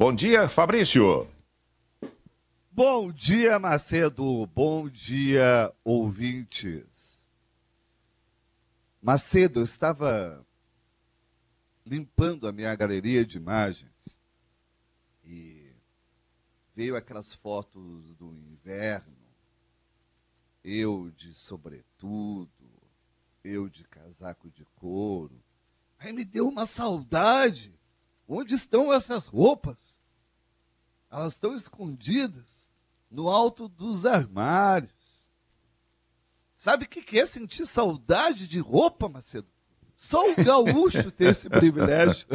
Bom dia, Fabrício. Bom dia, Macedo. Bom dia, ouvintes. Macedo, eu estava limpando a minha galeria de imagens e veio aquelas fotos do inverno, eu de sobretudo, eu de casaco de couro. Aí me deu uma saudade. Onde estão essas roupas? Elas estão escondidas no alto dos armários. Sabe o que é sentir saudade de roupa, Macedo? Só o gaúcho tem esse privilégio.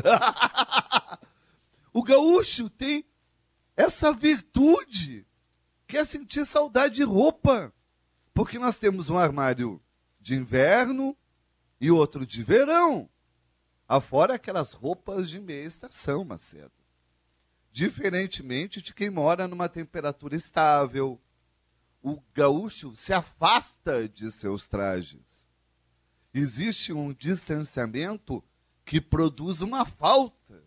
o gaúcho tem essa virtude, que é sentir saudade de roupa. Porque nós temos um armário de inverno e outro de verão. Afora aquelas roupas de meia estação, Macedo. Diferentemente de quem mora numa temperatura estável, o gaúcho se afasta de seus trajes. Existe um distanciamento que produz uma falta.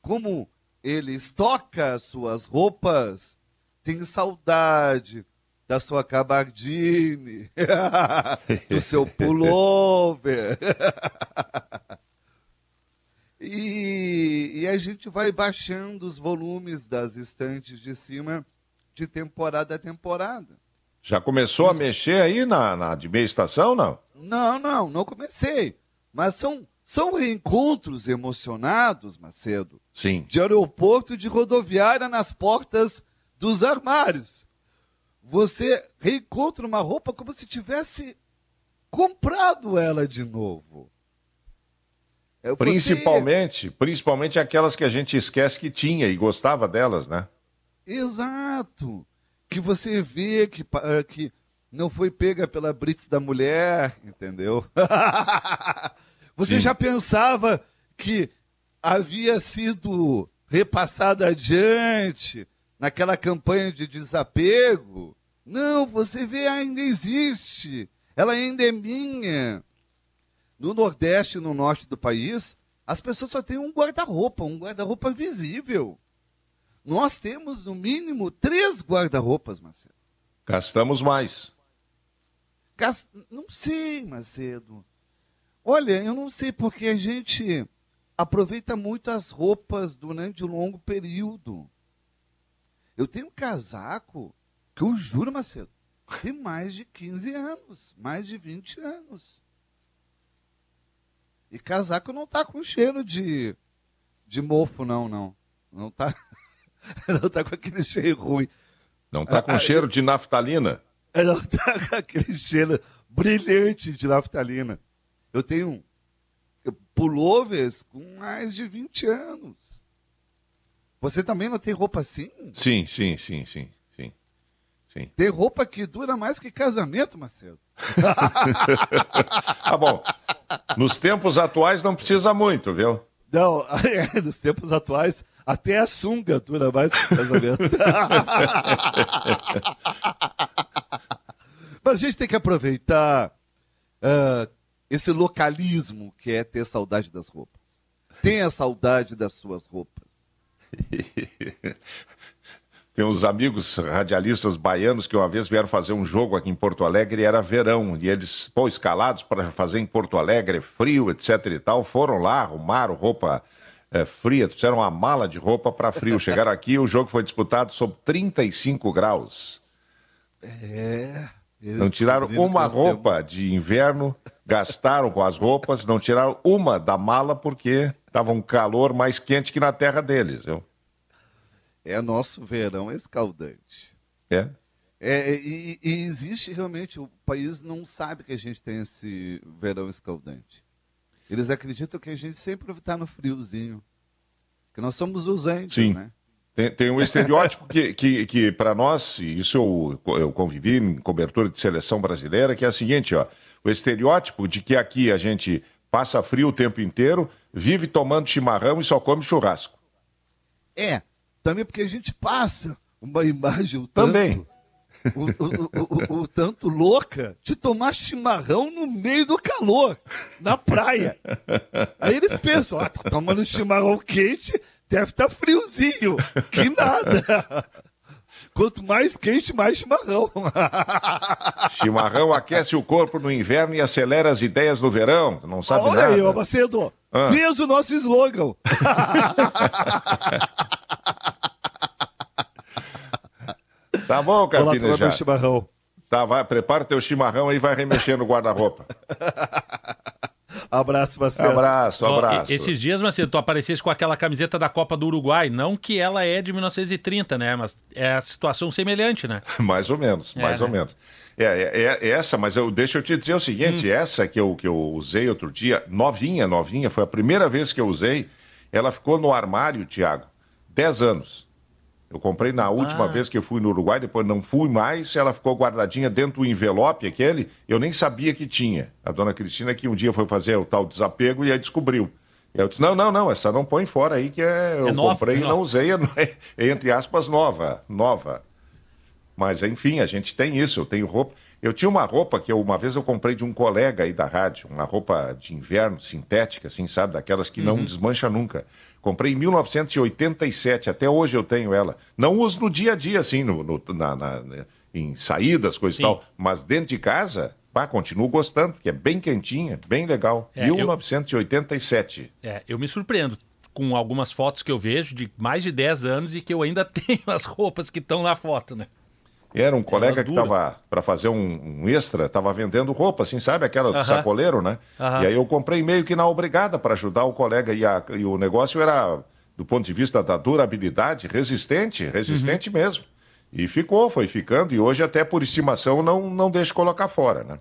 Como ele estoca suas roupas, tem saudade da sua cabardine, do seu pullover. E, e, a gente vai baixando os volumes das estantes de cima de temporada a temporada. Já começou Isso... a mexer aí na, na de meia estação, não? Não, não, não comecei. Mas são, são reencontros emocionados, Macedo. Sim. De aeroporto e de rodoviária nas portas dos armários. Você reencontra uma roupa como se tivesse comprado ela de novo. É, principalmente, principalmente aquelas que a gente esquece que tinha e gostava delas, né? Exato. Que você vê que, eh, que não foi pega pela Brits da mulher, entendeu? você Sim. já pensava que havia sido repassada adiante naquela campanha de desapego? Não, você vê, ainda existe. Ela ainda é minha. No Nordeste e no Norte do país, as pessoas só têm um guarda-roupa, um guarda-roupa visível. Nós temos, no mínimo, três guarda-roupas, Macedo. Gastamos mais. Gast... Não sei, Macedo. Olha, eu não sei porque a gente aproveita muito as roupas durante um longo período. Eu tenho um casaco que eu juro, Macedo, tem mais de 15 anos, mais de 20 anos. E casaco não tá com cheiro de, de mofo, não, não. Não tá, não tá com aquele cheiro ruim. Não tá com ah, cheiro de naftalina? Não tá com aquele cheiro brilhante de naftalina. Eu tenho pullovers com mais de 20 anos. Você também não tem roupa assim? Sim, sim, sim, sim. Sim. Tem roupa que dura mais que casamento, Marcelo. tá bom. Nos tempos atuais não precisa muito, viu? Não, é, nos tempos atuais, até a sunga dura mais que casamento. Mas a gente tem que aproveitar uh, esse localismo que é ter saudade das roupas. Tenha saudade das suas roupas. Tem uns amigos radialistas baianos que uma vez vieram fazer um jogo aqui em Porto Alegre e era verão. E eles, pô, escalados para fazer em Porto Alegre, frio, etc e tal, foram lá, arrumaram roupa é, fria, trouxeram uma mala de roupa para frio. Chegaram aqui o jogo foi disputado sob 35 graus. É. Não tiraram uma roupa de inverno, gastaram com as roupas, não tiraram uma da mala porque estava um calor mais quente que na terra deles. Viu? É nosso verão escaldante. É? É, e, e, existe realmente, o país não sabe que a gente tem esse verão escaldante. Eles acreditam que a gente sempre está no friozinho. Que nós somos os índios, Sim. né? Tem, tem um estereótipo que, que, que para nós, isso eu, eu convivi em cobertura de seleção brasileira, que é o seguinte, ó, o estereótipo de que aqui a gente passa frio o tempo inteiro, vive tomando chimarrão e só come churrasco. É, também porque a gente passa uma imagem o tanto, Também. O, o, o, o, tanto louca de tomar chimarrão no meio do calor, na praia. Aí eles pensam, ah, tô tomando chimarrão quente, deve estar tá friozinho. Que nada. Quanto mais quente, mais chimarrão. chimarrão aquece o corpo no inverno e acelera as ideias no verão. Não sabe Olha nada. Olha aí, Macedo. Ah. O nosso slogan. tá bom, Carpina, já. chimarrão. Tá, vai, prepara teu chimarrão aí e vai remexer no guarda-roupa. Abraço, Marcelo. Abraço, abraço. Esses dias, Marcelo, tu aparecesse com aquela camiseta da Copa do Uruguai. Não que ela é de 1930, né? Mas é a situação semelhante, né? mais ou menos, é, mais né? ou menos. É, é, é, essa, mas eu, deixa eu te dizer o seguinte: hum. essa que eu, que eu usei outro dia, novinha, novinha, foi a primeira vez que eu usei. Ela ficou no armário, Tiago, 10 anos. Eu comprei na última ah. vez que eu fui no Uruguai, depois não fui mais, ela ficou guardadinha dentro do envelope aquele, eu nem sabia que tinha. A dona Cristina que um dia foi fazer o tal desapego e aí descobriu. Eu disse, não, não, não, essa não põe fora aí, que é, eu é nova, comprei e não usei, é, é, entre aspas, nova, nova. Mas, enfim, a gente tem isso, eu tenho roupa... Eu tinha uma roupa que eu, uma vez eu comprei de um colega aí da rádio, uma roupa de inverno, sintética, assim, sabe? Daquelas que uhum. não desmancha nunca. Comprei em 1987, até hoje eu tenho ela. Não uso no dia a dia, assim, no, no na, na, em saídas, coisas e tal, mas dentro de casa, pá, continuo gostando, porque é bem quentinha, bem legal. É, 1987. Eu, é, eu me surpreendo com algumas fotos que eu vejo de mais de 10 anos e que eu ainda tenho as roupas que estão na foto, né? Era um colega que estava para fazer um, um extra, estava vendendo roupa, assim, sabe? Aquela do uh -huh. sacoleiro, né? Uh -huh. E aí eu comprei meio que na obrigada para ajudar o colega. E, a, e, o negócio era, do ponto de vista da durabilidade, resistente, resistente uh uhum. -huh. mesmo. E ficou, foi ficando, e hoje até por estimação não, não deixo colocar fora, né?